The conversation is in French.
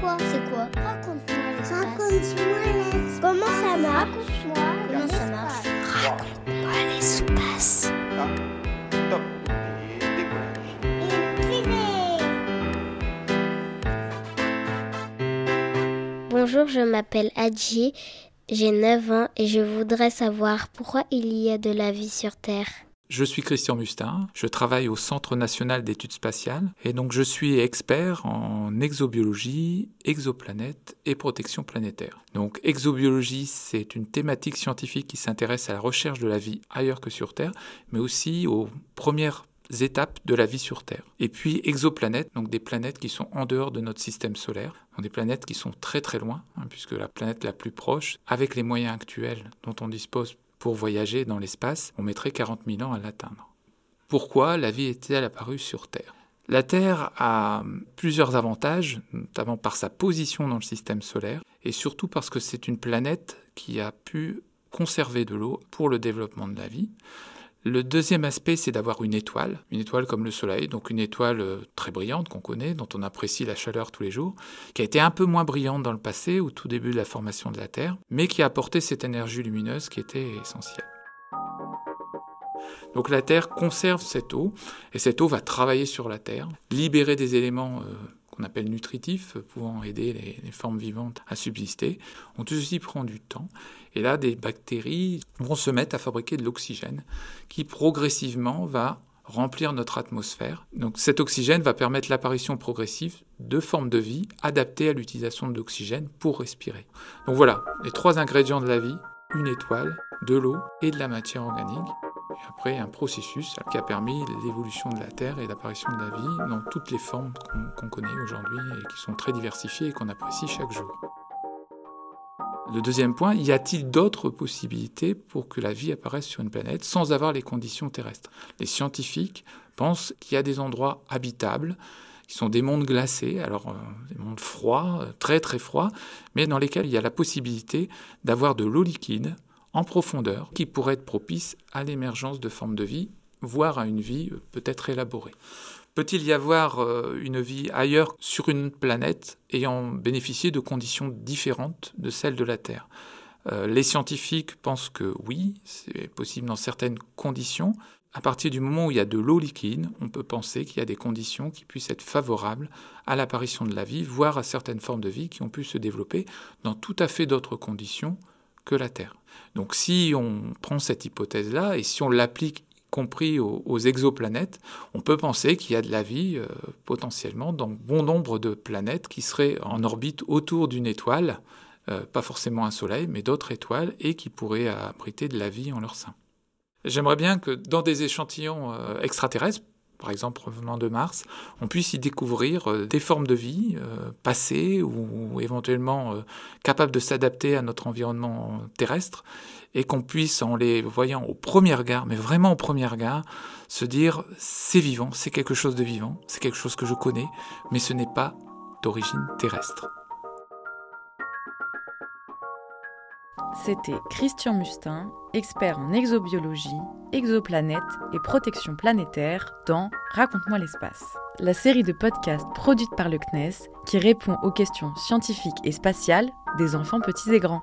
C'est quoi Raconte-moi l'espace. Raconte-moi l'espace. Comment ça marche Raconte-moi Comment ça marche Raconte-moi l'espace. Top. Bonjour, je m'appelle Adji, j'ai 9 ans et je voudrais savoir pourquoi il y a de la vie sur Terre. Je suis Christian Mustin, je travaille au Centre national d'études spatiales et donc je suis expert en exobiologie, exoplanètes et protection planétaire. Donc exobiologie, c'est une thématique scientifique qui s'intéresse à la recherche de la vie ailleurs que sur Terre, mais aussi aux premières étapes de la vie sur Terre. Et puis exoplanètes, donc des planètes qui sont en dehors de notre système solaire, donc des planètes qui sont très très loin, hein, puisque la planète la plus proche, avec les moyens actuels dont on dispose voyager dans l'espace, on mettrait 40 000 ans à l'atteindre. Pourquoi la vie est-elle apparue sur Terre? La Terre a plusieurs avantages, notamment par sa position dans le système solaire, et surtout parce que c'est une planète qui a pu conserver de l'eau pour le développement de la vie. Le deuxième aspect, c'est d'avoir une étoile, une étoile comme le Soleil, donc une étoile euh, très brillante qu'on connaît, dont on apprécie la chaleur tous les jours, qui a été un peu moins brillante dans le passé, au tout début de la formation de la Terre, mais qui a apporté cette énergie lumineuse qui était essentielle. Donc la Terre conserve cette eau, et cette eau va travailler sur la Terre, libérer des éléments euh, qu'on appelle nutritifs, pouvant aider les, formes vivantes à subsister. On tout ceci prend du temps. Et là, des bactéries vont se mettre à fabriquer de l'oxygène qui progressivement va remplir notre atmosphère. Donc cet oxygène va permettre l'apparition progressive de formes de vie adaptées à l'utilisation de l'oxygène pour respirer. Donc voilà, les trois ingrédients de la vie, une étoile, de l'eau et de la matière organique. Après, un processus qui a permis l'évolution de la Terre et l'apparition de la vie dans toutes les formes qu'on qu connaît aujourd'hui et qui sont très diversifiées et qu'on apprécie chaque jour. Le deuxième point, y a-t-il d'autres possibilités pour que la vie apparaisse sur une planète sans avoir les conditions terrestres? Les scientifiques pensent qu'il y a des endroits habitables, qui sont des mondes glacés, alors euh, des mondes froids, euh, très très froids, mais dans lesquels il y a la possibilité d'avoir de l'eau liquide en profondeur qui pourrait être propice à l'émergence de formes de vie, voire à une vie euh, peut-être élaborée. Peut-il y avoir une vie ailleurs sur une planète ayant bénéficié de conditions différentes de celles de la Terre? Les scientifiques pensent que oui, c'est possible dans certaines conditions. À partir du moment où il y a de l'eau liquide, on peut penser qu'il y a des conditions qui puissent être favorables à l'apparition de la vie, voire à certaines formes de vie qui ont pu se développer dans tout à fait d'autres conditions que la Terre. Donc si on prend cette hypothèse-là et si on l'applique compris aux, aux, exoplanètes, on peut penser qu'il y a de la vie euh, potentiellement dans bon nombre de planètes qui seraient en orbite autour d'une étoile, euh, pas forcément un soleil, mais d'autres étoiles, et qui pourraient abriter de la vie en leur sein. J'aimerais bien que dans des échantillons euh, extraterrestres, par exemple provenant de Mars, on puisse y découvrir euh, des formes de vie euh, passées ou éventuellement euh, capables de s'adapter à notre environnement terrestre et qu'on puisse, en les voyant au premier regard, mais vraiment au premier regard, se dire c'est vivant, c'est quelque chose de vivant, c'est quelque chose que je connais, mais ce n'est pas d'origine terrestre. C'était Christian Mustin, expert en exobiologie, exoplanètes et protection planétaire dans Raconte-moi l'espace, la série de podcasts produite par le CNES qui répond aux questions scientifiques et spatiales des enfants petits et grands.